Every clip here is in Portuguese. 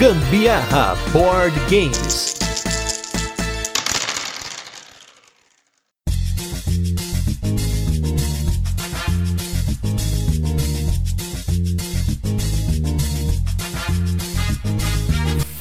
Gambiarra Board Games.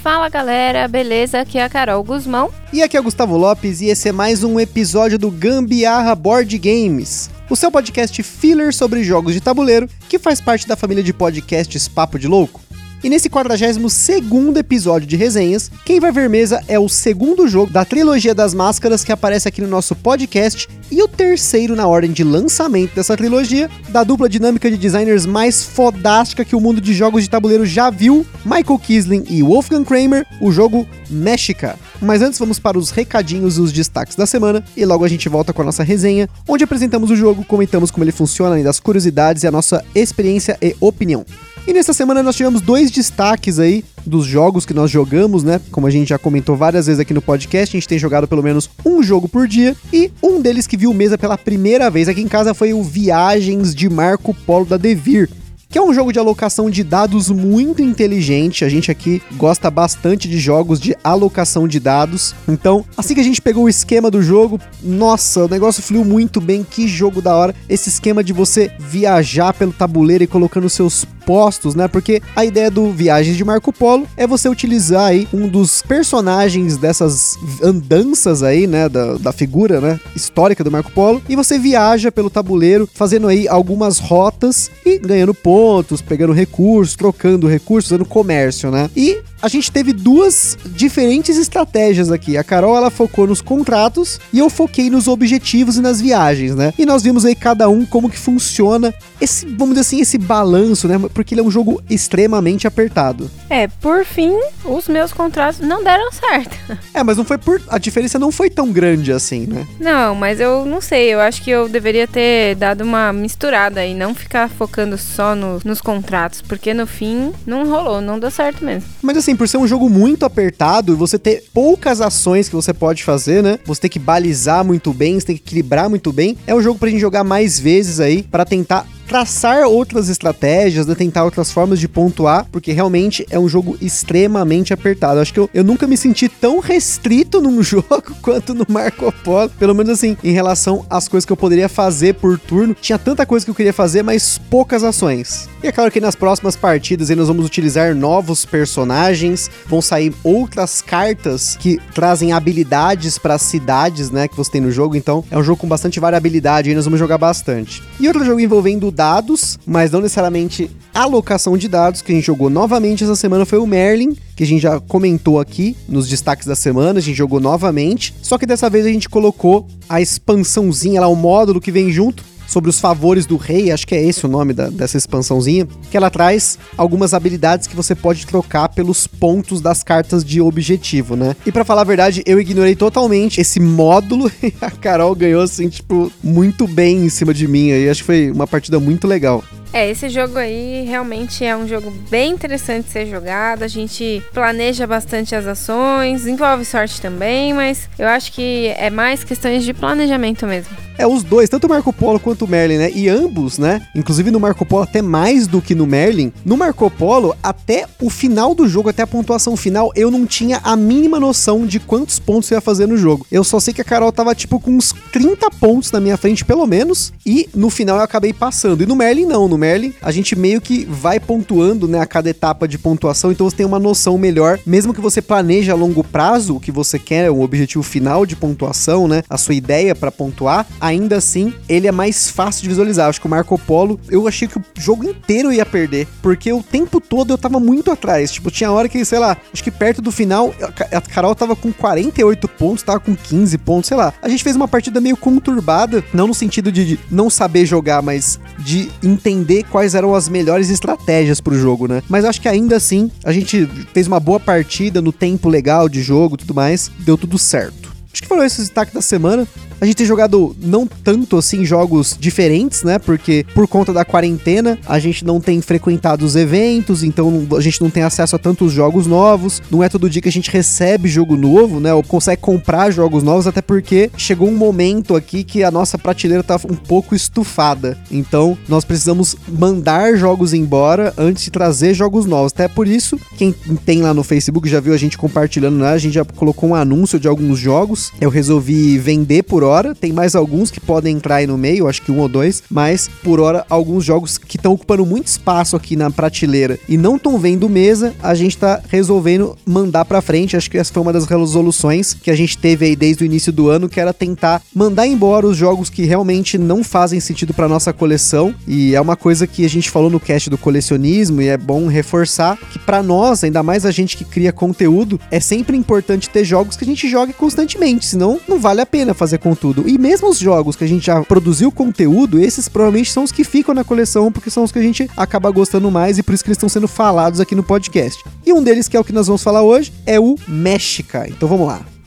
Fala galera, beleza? Aqui é a Carol Guzmão. E aqui é o Gustavo Lopes e esse é mais um episódio do Gambiarra Board Games, o seu podcast filler sobre jogos de tabuleiro que faz parte da família de podcasts Papo de Louco. E nesse 42 episódio de resenhas, quem vai ver mesa é o segundo jogo da trilogia das máscaras que aparece aqui no nosso podcast e o terceiro na ordem de lançamento dessa trilogia, da dupla dinâmica de designers mais fodástica que o mundo de jogos de tabuleiro já viu, Michael Kisling e Wolfgang Kramer, o jogo Mexica. Mas antes vamos para os recadinhos e os destaques da semana e logo a gente volta com a nossa resenha, onde apresentamos o jogo, comentamos como ele funciona, além das curiosidades e a nossa experiência e opinião. E nessa semana nós tivemos dois destaques aí dos jogos que nós jogamos, né? Como a gente já comentou várias vezes aqui no podcast, a gente tem jogado pelo menos um jogo por dia. E um deles que viu mesa pela primeira vez aqui em casa foi o Viagens de Marco Polo da Devir que é um jogo de alocação de dados muito inteligente. A gente aqui gosta bastante de jogos de alocação de dados. Então, assim que a gente pegou o esquema do jogo, nossa, o negócio fluiu muito bem. Que jogo da hora! Esse esquema de você viajar pelo tabuleiro e colocando seus postos, né? Porque a ideia do Viagens de Marco Polo é você utilizar aí um dos personagens dessas andanças aí, né? Da, da figura, né? Histórica do Marco Polo. E você viaja pelo tabuleiro, fazendo aí algumas rotas e ganhando pontos, pegando recursos, trocando recursos, fazendo comércio, né? E a gente teve duas diferentes estratégias aqui. A Carol ela focou nos contratos e eu foquei nos objetivos e nas viagens, né? E nós vimos aí cada um como que funciona esse, vamos dizer assim, esse balanço, né? Porque ele é um jogo extremamente apertado. É, por fim, os meus contratos não deram certo. É, mas não foi por a diferença não foi tão grande assim, né? Não, mas eu não sei, eu acho que eu deveria ter dado uma misturada e não ficar focando só no, nos contratos, porque no fim não rolou, não deu certo mesmo. Mas assim, por ser um jogo muito apertado e você ter poucas ações que você pode fazer, né? Você tem que balizar muito bem, você tem que equilibrar muito bem. É um jogo pra gente jogar mais vezes aí para tentar traçar outras estratégias, né, tentar outras formas de pontuar, porque realmente é um jogo extremamente apertado. Acho que eu, eu nunca me senti tão restrito num jogo quanto no Marco Polo, pelo menos assim, em relação às coisas que eu poderia fazer por turno. Tinha tanta coisa que eu queria fazer, mas poucas ações. E é claro que nas próximas partidas aí nós vamos utilizar novos personagens, vão sair outras cartas que trazem habilidades para as cidades, né, que você tem no jogo. Então, é um jogo com bastante variabilidade e nós vamos jogar bastante. E outro jogo envolvendo dados, mas não necessariamente alocação de dados, que a gente jogou novamente essa semana foi o Merlin, que a gente já comentou aqui nos destaques da semana, a gente jogou novamente, só que dessa vez a gente colocou a expansãozinha lá, o módulo que vem junto, sobre os favores do rei, acho que é esse o nome da, dessa expansãozinha, que ela traz algumas habilidades que você pode trocar pelos pontos das cartas de objetivo, né? E para falar a verdade, eu ignorei totalmente esse módulo e a Carol ganhou assim, tipo, muito bem em cima de mim aí. Acho que foi uma partida muito legal. É, esse jogo aí realmente é um jogo bem interessante de ser jogado. A gente planeja bastante as ações, envolve sorte também, mas eu acho que é mais questões de planejamento mesmo. É, os dois, tanto o Marco Polo quanto o Merlin, né? E ambos, né? Inclusive no Marco Polo até mais do que no Merlin. No Marco Polo, até o final do jogo, até a pontuação final, eu não tinha a mínima noção de quantos pontos eu ia fazer no jogo. Eu só sei que a Carol tava tipo com uns 30 pontos na minha frente, pelo menos, e no final eu acabei passando. E no Merlin não, no Merlin a gente meio que vai pontuando, né, a cada etapa de pontuação, então você tem uma noção melhor, mesmo que você planeje a longo prazo o que você quer, o objetivo final de pontuação, né, a sua ideia para pontuar, ainda assim, ele é mais fácil de visualizar. Acho que o Marco Polo, eu achei que o jogo inteiro ia perder, porque o tempo todo eu tava muito atrás. Tipo, tinha hora que, sei lá, acho que perto do final, a Carol tava com 48 pontos, tava com 15 pontos, sei lá. A gente fez uma partida meio conturbada, não no sentido de não saber jogar, mas de entender quais eram as melhores estratégias pro jogo, né? Mas acho que ainda assim, a gente fez uma boa partida no tempo legal de jogo e tudo mais, deu tudo certo. Acho que foram esses destaques da semana. A gente tem jogado não tanto assim jogos diferentes, né? Porque por conta da quarentena, a gente não tem frequentado os eventos, então a gente não tem acesso a tantos jogos novos. Não é todo dia que a gente recebe jogo novo, né? Ou consegue comprar jogos novos, até porque chegou um momento aqui que a nossa prateleira tá um pouco estufada. Então, nós precisamos mandar jogos embora antes de trazer jogos novos. Até por isso, quem tem lá no Facebook já viu a gente compartilhando, né? A gente já colocou um anúncio de alguns jogos. Eu resolvi vender por hora. Tem mais alguns que podem entrar aí no meio, acho que um ou dois, mas por hora alguns jogos que estão ocupando muito espaço aqui na prateleira e não estão vendo mesa, a gente tá resolvendo mandar para frente. Acho que essa foi uma das resoluções que a gente teve aí desde o início do ano, que era tentar mandar embora os jogos que realmente não fazem sentido para nossa coleção. E é uma coisa que a gente falou no cast do colecionismo e é bom reforçar que para nós, ainda mais a gente que cria conteúdo, é sempre importante ter jogos que a gente jogue constantemente, senão não vale a pena fazer com tudo. E mesmo os jogos que a gente já produziu conteúdo, esses provavelmente são os que ficam na coleção porque são os que a gente acaba gostando mais e por isso que eles estão sendo falados aqui no podcast. E um deles que é o que nós vamos falar hoje é o México. Então vamos lá.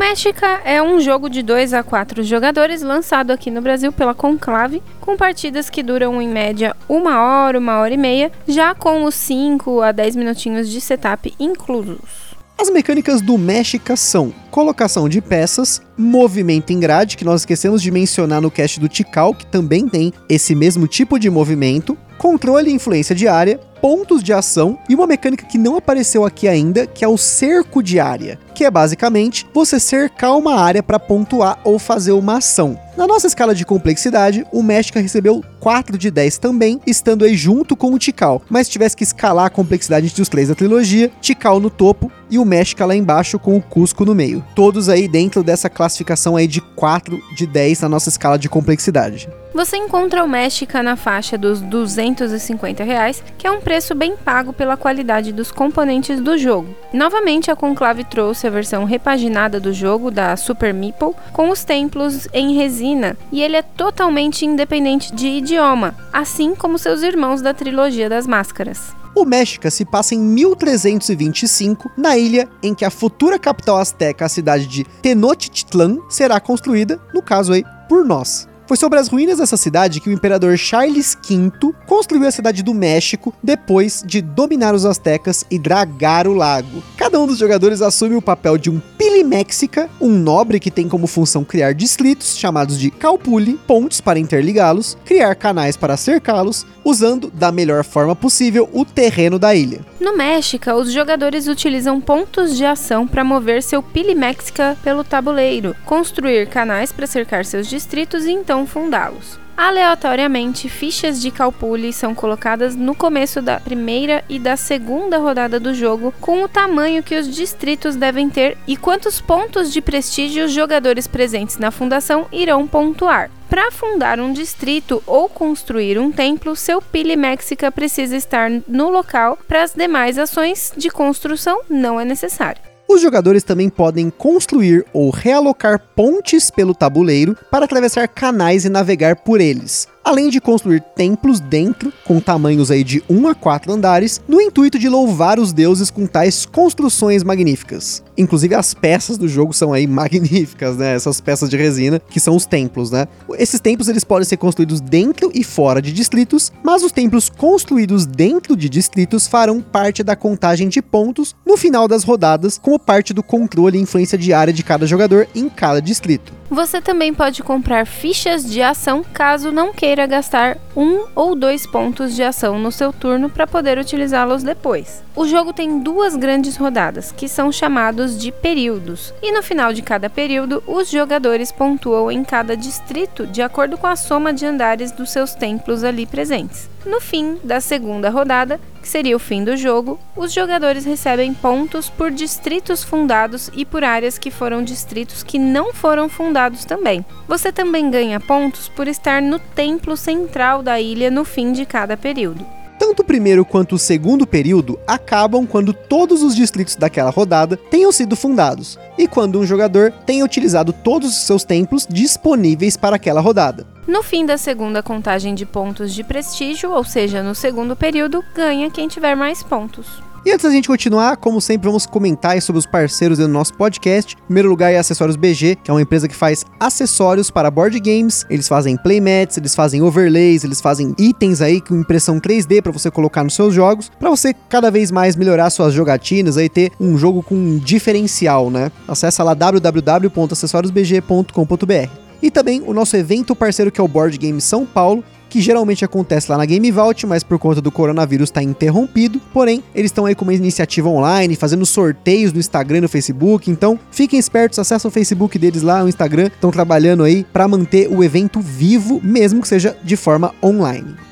O Méxica é um jogo de 2 a 4 jogadores lançado aqui no Brasil pela Conclave, com partidas que duram em média uma hora, uma hora e meia, já com os 5 a 10 minutinhos de setup inclusos. As mecânicas do México são colocação de peças, movimento em grade, que nós esquecemos de mencionar no cast do Tikal, que também tem esse mesmo tipo de movimento, controle e influência de área, pontos de ação e uma mecânica que não apareceu aqui ainda, que é o cerco de área, que é basicamente você cercar uma área para pontuar ou fazer uma ação. Na nossa escala de complexidade, o México recebeu 4 de 10 também, estando aí junto com o Tikal. Mas se tivesse que escalar a complexidade entre os três da trilogia, Tikal no topo e o México lá embaixo com o Cusco no meio. Todos aí dentro dessa classificação aí de 4 de 10 na nossa escala de complexidade. Você encontra o México na faixa dos 250 reais, que é um preço bem pago pela qualidade dos componentes do jogo. Novamente, a Conclave trouxe a versão repaginada do jogo da Super Meeple com os templos em resina, e ele é totalmente independente de idioma, assim como seus irmãos da trilogia das máscaras. O México se passa em 1325, na ilha em que a futura capital asteca, a cidade de Tenochtitlan, será construída, no caso aí, por nós. Foi sobre as ruínas dessa cidade que o imperador Charles V construiu a cidade do México depois de dominar os astecas e dragar o lago. Cada um dos jogadores assume o papel de um Pilimexica, um nobre que tem como função criar distritos chamados de calpuli, pontes para interligá-los, criar canais para cercá-los, usando da melhor forma possível o terreno da ilha. No México, os jogadores utilizam pontos de ação para mover seu Pilimexica pelo tabuleiro, construir canais para cercar seus distritos e então fundá-los. Aleatoriamente, fichas de Calpulli são colocadas no começo da primeira e da segunda rodada do jogo, com o tamanho que os distritos devem ter e quantos pontos de prestígio os jogadores presentes na fundação irão pontuar. Para fundar um distrito ou construir um templo, seu Pilimexica precisa estar no local. Para as demais ações de construção, não é necessário. Os jogadores também podem construir ou realocar pontes pelo tabuleiro para atravessar canais e navegar por eles, além de construir templos dentro, com tamanhos aí de 1 a 4 andares, no intuito de louvar os deuses com tais construções magníficas. Inclusive as peças do jogo são aí magníficas, né? Essas peças de resina, que são os templos, né? Esses templos eles podem ser construídos dentro e fora de distritos, mas os templos construídos dentro de distritos farão parte da contagem de pontos no final das rodadas, como parte do controle e influência diária de cada jogador em cada distrito. Você também pode comprar fichas de ação caso não queira gastar um ou dois pontos de ação no seu turno para poder utilizá-los depois. O jogo tem duas grandes rodadas, que são chamados de períodos, e no final de cada período, os jogadores pontuam em cada distrito de acordo com a soma de andares dos seus templos ali presentes. No fim da segunda rodada, que seria o fim do jogo, os jogadores recebem pontos por distritos fundados e por áreas que foram distritos que não foram fundados também. Você também ganha pontos por estar no templo central da ilha no fim de cada período. Tanto o primeiro quanto o segundo período acabam quando todos os distritos daquela rodada tenham sido fundados e quando um jogador tenha utilizado todos os seus templos disponíveis para aquela rodada. No fim da segunda contagem de pontos de prestígio, ou seja, no segundo período, ganha quem tiver mais pontos. E antes da gente continuar, como sempre, vamos comentar sobre os parceiros do nosso podcast. Em primeiro lugar é Acessórios BG, que é uma empresa que faz acessórios para board games. Eles fazem playmats, eles fazem overlays, eles fazem itens aí com impressão 3D para você colocar nos seus jogos, para você cada vez mais melhorar suas jogatinas aí ter um jogo com um diferencial, né? Acesse lá www.acessoriosbg.com.br. E também o nosso evento parceiro que é o Board Game São Paulo, que geralmente acontece lá na Game Vault, mas por conta do coronavírus está interrompido. Porém, eles estão aí com uma iniciativa online, fazendo sorteios no Instagram e no Facebook. Então, fiquem espertos, acessem o Facebook deles lá, o Instagram. Estão trabalhando aí para manter o evento vivo, mesmo que seja de forma online.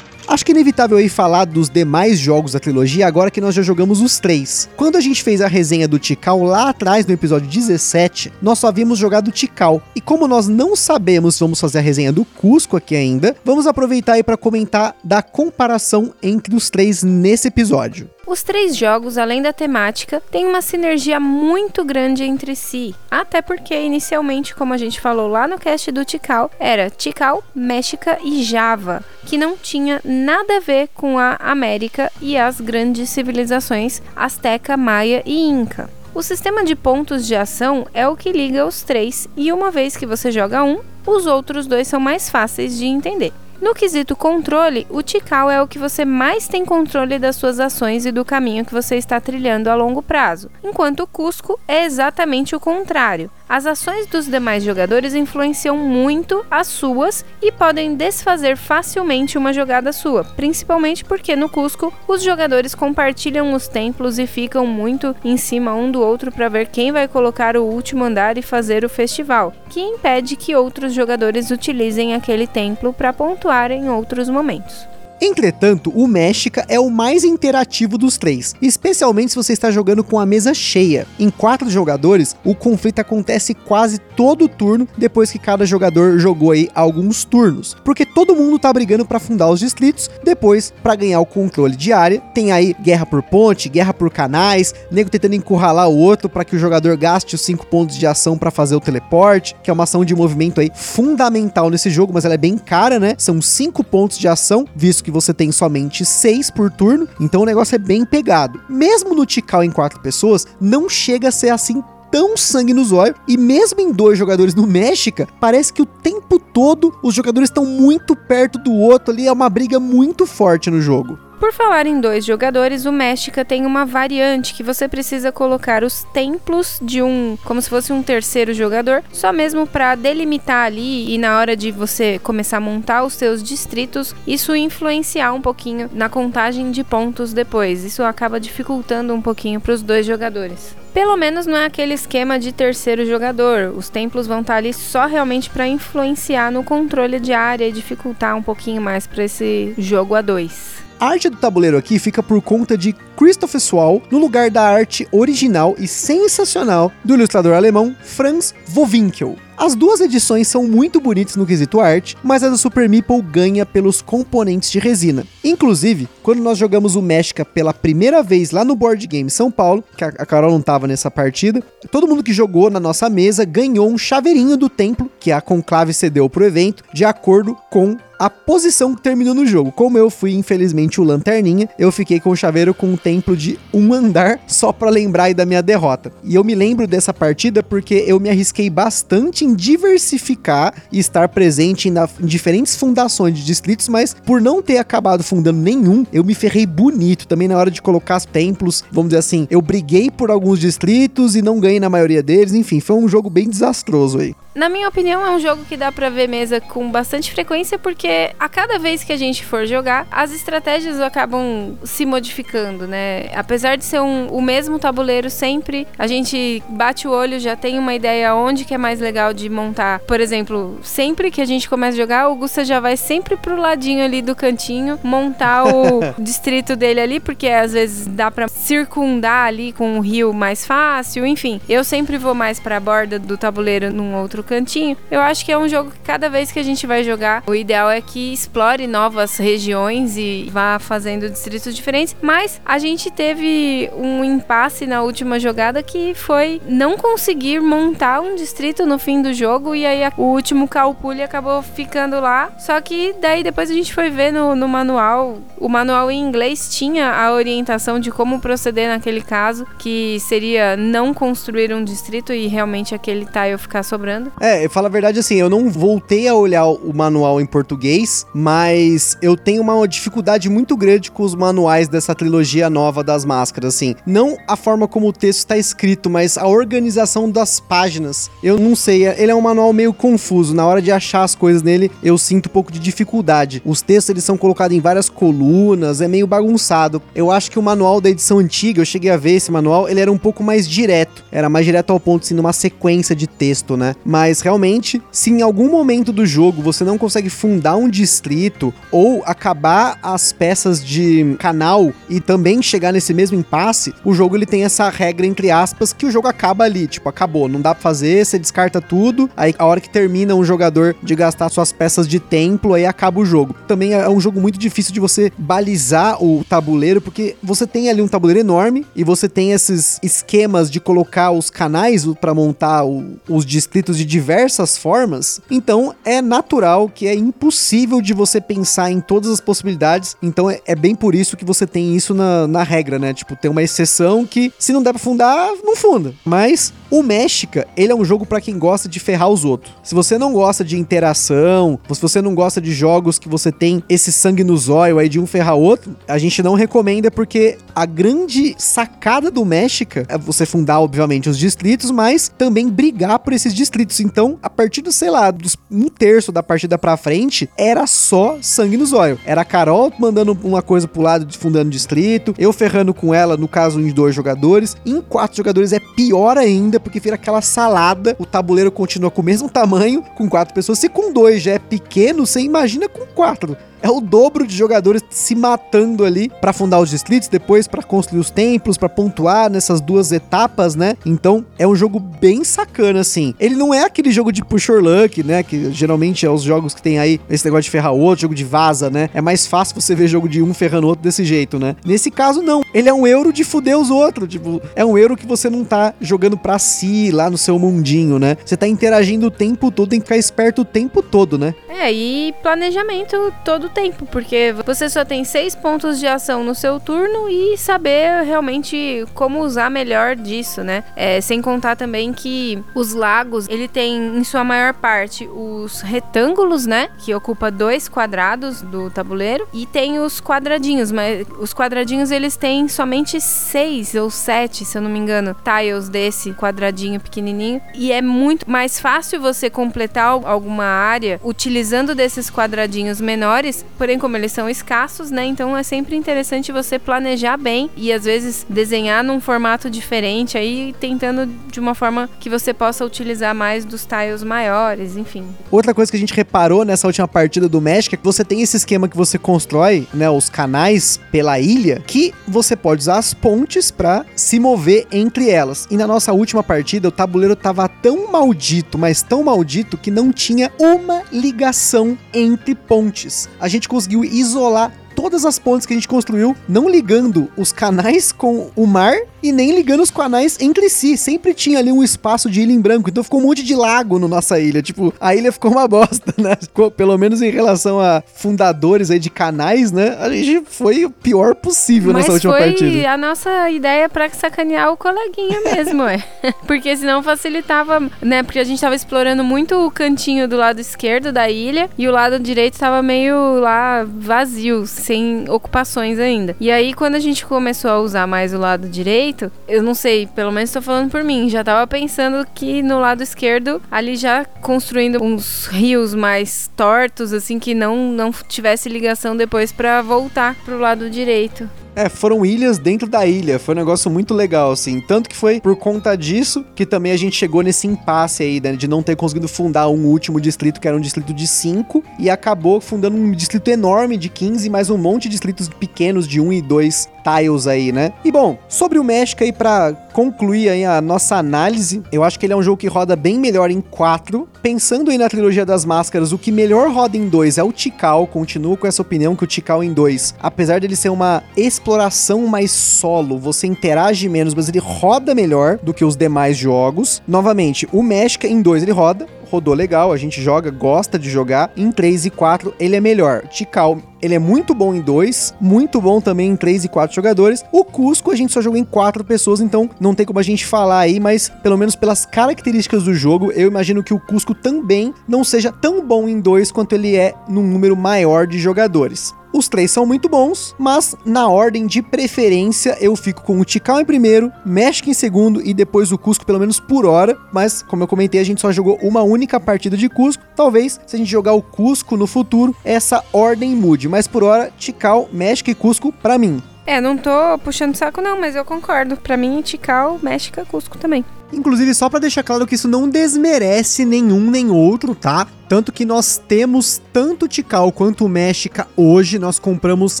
Acho que é inevitável aí falar dos demais jogos da trilogia agora que nós já jogamos os três. Quando a gente fez a resenha do Tikal lá atrás no episódio 17, nós só havíamos jogado Tikal. E como nós não sabemos se vamos fazer a resenha do Cusco aqui ainda, vamos aproveitar aí para comentar da comparação entre os três nesse episódio. Os três jogos, além da temática, têm uma sinergia muito grande entre si. Até porque, inicialmente, como a gente falou lá no cast do Tikal, era Tikal, México e Java, que não tinha nada a ver com a América e as grandes civilizações Azteca, Maia e Inca. O sistema de pontos de ação é o que liga os três, e uma vez que você joga um, os outros dois são mais fáceis de entender. No quesito controle, o Tikal é o que você mais tem controle das suas ações e do caminho que você está trilhando a longo prazo, enquanto o Cusco é exatamente o contrário. As ações dos demais jogadores influenciam muito as suas e podem desfazer facilmente uma jogada sua, principalmente porque no Cusco os jogadores compartilham os templos e ficam muito em cima um do outro para ver quem vai colocar o último andar e fazer o festival, que impede que outros jogadores utilizem aquele templo para pontuar em outros momentos. Entretanto, o México é o mais interativo dos três, especialmente se você está jogando com a mesa cheia. Em quatro jogadores, o conflito acontece quase todo turno depois que cada jogador jogou aí alguns turnos, porque todo mundo tá brigando para fundar os distritos, depois para ganhar o controle de área, tem aí guerra por ponte, guerra por canais, nego tentando encurralar o outro para que o jogador gaste os cinco pontos de ação para fazer o teleporte, que é uma ação de movimento aí fundamental nesse jogo, mas ela é bem cara, né? São cinco pontos de ação, visto que que você tem somente seis por turno, então o negócio é bem pegado. Mesmo no Tikal em quatro pessoas, não chega a ser assim tão sangue no zóio. E mesmo em dois jogadores no México, parece que o tempo todo os jogadores estão muito perto do outro ali. É uma briga muito forte no jogo. Por falar em dois jogadores, o México tem uma variante que você precisa colocar os templos de um, como se fosse um terceiro jogador, só mesmo para delimitar ali e na hora de você começar a montar os seus distritos, isso influenciar um pouquinho na contagem de pontos depois. Isso acaba dificultando um pouquinho para os dois jogadores. Pelo menos não é aquele esquema de terceiro jogador. Os templos vão estar ali só realmente para influenciar no controle de área e dificultar um pouquinho mais para esse jogo a dois. A arte do tabuleiro aqui fica por conta de Christoph Swall, no lugar da arte original e sensacional do ilustrador alemão Franz Wowinkel. As duas edições são muito bonitas no quesito arte, mas a da Super Meeple ganha pelos componentes de resina. Inclusive, quando nós jogamos o México pela primeira vez lá no Board Game São Paulo, que a Carol não estava nessa partida, todo mundo que jogou na nossa mesa ganhou um chaveirinho do templo que a Conclave cedeu pro evento, de acordo com a posição que terminou no jogo. Como eu fui, infelizmente, o Lanterninha, eu fiquei com o chaveiro com um templo de um andar, só para lembrar aí da minha derrota. E eu me lembro dessa partida porque eu me arrisquei bastante em diversificar e estar presente em, em diferentes fundações de distritos, mas por não ter acabado fundando nenhum, eu me ferrei bonito também na hora de colocar os templos. Vamos dizer assim, eu briguei por alguns distritos e não ganhei na maioria deles. Enfim, foi um jogo bem desastroso aí. Na minha opinião, é um jogo que dá para ver mesa com bastante frequência, porque a cada vez que a gente for jogar, as estratégias acabam se modificando, né? Apesar de ser um, o mesmo tabuleiro sempre, a gente bate o olho, já tem uma ideia onde que é mais legal de montar. Por exemplo, sempre que a gente começa a jogar, o Gusta já vai sempre pro ladinho ali do cantinho, montar o distrito dele ali, porque às vezes dá para circundar ali com o rio mais fácil, enfim. Eu sempre vou mais para a borda do tabuleiro num outro outro cantinho. Eu acho que é um jogo que cada vez que a gente vai jogar, o ideal é que explore novas regiões e vá fazendo distritos diferentes. Mas a gente teve um impasse na última jogada que foi não conseguir montar um distrito no fim do jogo e aí o último calpule acabou ficando lá. Só que daí depois a gente foi ver no, no manual, o manual em inglês tinha a orientação de como proceder naquele caso, que seria não construir um distrito e realmente aquele tile ficar sobrando. É, fala a verdade assim, eu não voltei a olhar o manual em português, mas eu tenho uma dificuldade muito grande com os manuais dessa trilogia nova das máscaras, assim. Não a forma como o texto está escrito, mas a organização das páginas. Eu não sei, ele é um manual meio confuso. Na hora de achar as coisas nele, eu sinto um pouco de dificuldade. Os textos eles são colocados em várias colunas, é meio bagunçado. Eu acho que o manual da edição antiga, eu cheguei a ver esse manual, ele era um pouco mais direto. Era mais direto ao ponto, assim, numa sequência de texto, né? Mas realmente, se em algum momento do jogo você não consegue fundar um distrito ou acabar as peças de canal e também chegar nesse mesmo impasse, o jogo ele tem essa regra entre aspas que o jogo acaba ali, tipo, acabou, não dá pra fazer, você descarta tudo, aí a hora que termina um jogador de gastar suas peças de templo, aí acaba o jogo. Também é um jogo muito difícil de você balizar o tabuleiro, porque você tem ali um tabuleiro enorme e você tem esses esquemas de colocar os canais para montar o, os distritos de diversas formas. Então é natural que é impossível de você pensar em todas as possibilidades. Então é, é bem por isso que você tem isso na, na regra, né? Tipo, tem uma exceção que se não der pra fundar, não funda. Mas o México, ele é um jogo para quem gosta de ferrar os outros. Se você não gosta de interação, se você não gosta de jogos que você tem esse sangue no zóio aí de um ferrar outro, a gente não recomenda porque a grande sacada do México é você fundar, obviamente, os distritos, mas também brigar por esses distritos. Então, a partir do, sei lá, dos um terço da partida pra frente, era só sangue no zóio. Era a Carol mandando uma coisa pro lado, fundando distrito, eu ferrando com ela, no caso, em dois jogadores. Em quatro jogadores é pior ainda, porque vira aquela salada, o tabuleiro continua com o mesmo tamanho, com quatro pessoas. Se com dois já é pequeno, você imagina com quatro é o dobro de jogadores se matando ali para fundar os distritos, depois para construir os templos, para pontuar nessas duas etapas, né? Então é um jogo bem sacana, assim. Ele não é aquele jogo de push or luck, né? Que geralmente é os jogos que tem aí esse negócio de ferrar outro, jogo de vaza, né? É mais fácil você ver jogo de um ferrando outro desse jeito, né? Nesse caso, não. Ele é um euro de fuder os outros. Tipo, é um euro que você não tá jogando pra si lá no seu mundinho, né? Você tá interagindo o tempo todo, tem que ficar esperto o tempo todo, né? É, e planejamento todo tempo, porque você só tem seis pontos de ação no seu turno e saber realmente como usar melhor disso, né? É, sem contar também que os lagos, ele tem em sua maior parte os retângulos, né? Que ocupa dois quadrados do tabuleiro e tem os quadradinhos, mas os quadradinhos eles têm somente seis ou sete, se eu não me engano, tiles desse quadradinho pequenininho e é muito mais fácil você completar alguma área utilizando desses quadradinhos menores porém como eles são escassos, né? Então é sempre interessante você planejar bem e às vezes desenhar num formato diferente aí, tentando de uma forma que você possa utilizar mais dos tiles maiores, enfim. Outra coisa que a gente reparou nessa última partida do México é que você tem esse esquema que você constrói, né, os canais pela ilha, que você pode usar as pontes para se mover entre elas. E na nossa última partida, o tabuleiro tava tão maldito, mas tão maldito que não tinha uma ligação entre pontes. A gente conseguiu isolar todas as pontes que a gente construiu, não ligando os canais com o mar e nem ligando os canais entre si. Sempre tinha ali um espaço de ilha em branco. Então ficou um monte de lago na no nossa ilha. Tipo, a ilha ficou uma bosta, né? Ficou, pelo menos em relação a fundadores aí de canais, né? A gente foi o pior possível Mas nessa última foi partida. a nossa ideia para sacanear o coleguinha mesmo, é. Porque senão facilitava, né? Porque a gente tava explorando muito o cantinho do lado esquerdo da ilha e o lado direito tava meio lá vazio, sem ocupações ainda. E aí quando a gente começou a usar mais o lado direito, direito, eu não sei, pelo menos tô falando por mim, já tava pensando que no lado esquerdo, ali já construindo uns rios mais tortos, assim, que não, não tivesse ligação depois para voltar pro lado direito. É, foram ilhas dentro da ilha. Foi um negócio muito legal, assim. Tanto que foi por conta disso que também a gente chegou nesse impasse aí, né? De não ter conseguido fundar um último distrito, que era um distrito de 5, e acabou fundando um distrito enorme de 15, mais um monte de distritos pequenos de 1 um e 2 tiles aí, né? E bom, sobre o México aí pra concluir a nossa análise, eu acho que ele é um jogo que roda bem melhor em 4. Pensando aí na trilogia das máscaras, o que melhor roda em 2 é o Tikal, continuo com essa opinião que o Tikal em 2, apesar dele ser uma exploração mais solo, você interage menos, mas ele roda melhor do que os demais jogos. Novamente, o México em 2 ele roda, rodou legal, a gente joga, gosta de jogar. Em 3 e 4 ele é melhor. Tikal, ele é muito bom em 2, muito bom também em 3 e 4 jogadores. O Cusco a gente só jogou em 4 pessoas, então não tem como a gente falar aí, mas pelo menos pelas características do jogo, eu imagino que o Cusco também não seja tão bom em 2 quanto ele é num número maior de jogadores. Os três são muito bons, mas na ordem de preferência eu fico com o Tikal em primeiro, México em segundo e depois o Cusco pelo menos por hora. Mas como eu comentei, a gente só jogou uma única partida de Cusco. Talvez se a gente jogar o Cusco no futuro, essa ordem mude. Mas por hora, Tikal, México e Cusco para mim. É, não tô puxando saco não, mas eu concordo. Para mim, Tikal, México, Cusco também. Inclusive, só para deixar claro que isso não desmerece nenhum nem outro, tá? Tanto que nós temos tanto Tikal quanto México hoje, nós compramos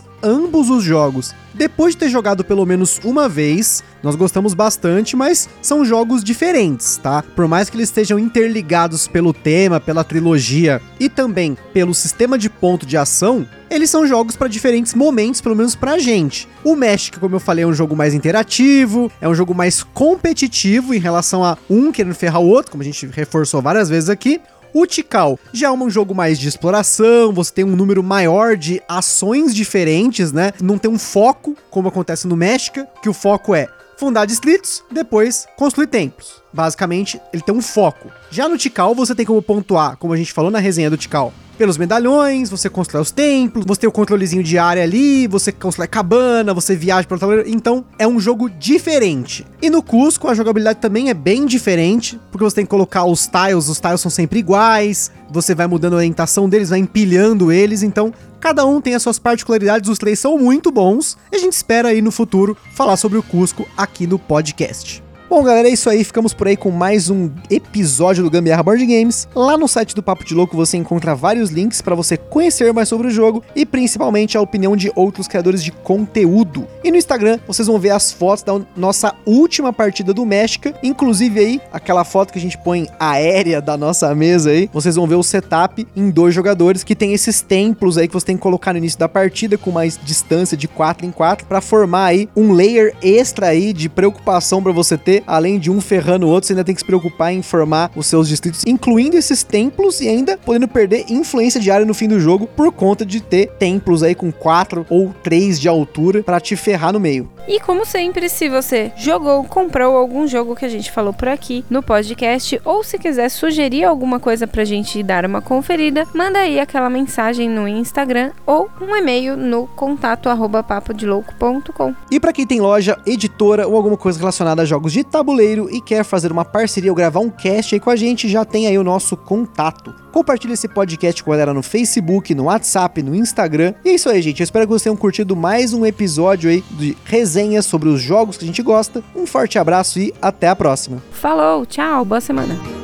ambos os jogos. Depois de ter jogado pelo menos uma vez, nós gostamos bastante, mas são jogos diferentes, tá? Por mais que eles estejam interligados pelo tema, pela trilogia e também pelo sistema de ponto de ação, eles são jogos para diferentes momentos, pelo menos pra gente. O México, como eu falei, é um jogo mais interativo, é um jogo mais competitivo em relação a um querendo ferrar o outro, como a gente reforçou várias vezes aqui. O Tikal já é um jogo mais de exploração, você tem um número maior de ações diferentes, né? Não tem um foco, como acontece no México, que o foco é fundar distritos, depois construir templos. Basicamente, ele tem um foco. Já no Tikal, você tem como pontuar, como a gente falou na resenha do Tikal, pelos medalhões, você constrói os templos, você tem o controlezinho de área ali, você constrói cabana, você viaja pelo tabuleiro. Então, é um jogo diferente. E no Cusco, a jogabilidade também é bem diferente, porque você tem que colocar os tiles, os tiles são sempre iguais, você vai mudando a orientação deles, vai empilhando eles, então cada um tem as suas particularidades, os três são muito bons, e a gente espera aí no futuro falar sobre o Cusco aqui no podcast. Bom, galera, é isso aí. Ficamos por aí com mais um episódio do Gambiarra Board Games. Lá no site do Papo de Louco você encontra vários links para você conhecer mais sobre o jogo e principalmente a opinião de outros criadores de conteúdo. E no Instagram vocês vão ver as fotos da nossa última partida do México, inclusive aí aquela foto que a gente põe aérea da nossa mesa aí. Vocês vão ver o setup em dois jogadores que tem esses templos aí que você tem que colocar no início da partida com mais distância de 4 em 4 para formar aí um layer extra aí de preocupação para você ter além de um ferrando o outro, você ainda tem que se preocupar em formar os seus distritos, incluindo esses templos e ainda podendo perder influência de área no fim do jogo por conta de ter templos aí com 4 ou 3 de altura para te ferrar no meio. E como sempre, se você jogou, comprou algum jogo que a gente falou por aqui no podcast, ou se quiser sugerir alguma coisa pra gente dar uma conferida, manda aí aquela mensagem no Instagram ou um e-mail no contato arroba papodelouco.com. E para quem tem loja, editora ou alguma coisa relacionada a jogos de tabuleiro e quer fazer uma parceria ou gravar um cast aí com a gente, já tem aí o nosso contato. Compartilhe esse podcast com a galera no Facebook, no WhatsApp, no Instagram. E é isso aí, gente. Eu espero que vocês tenham curtido mais um episódio aí de resenhas sobre os jogos que a gente gosta. Um forte abraço e até a próxima. Falou, tchau, boa semana.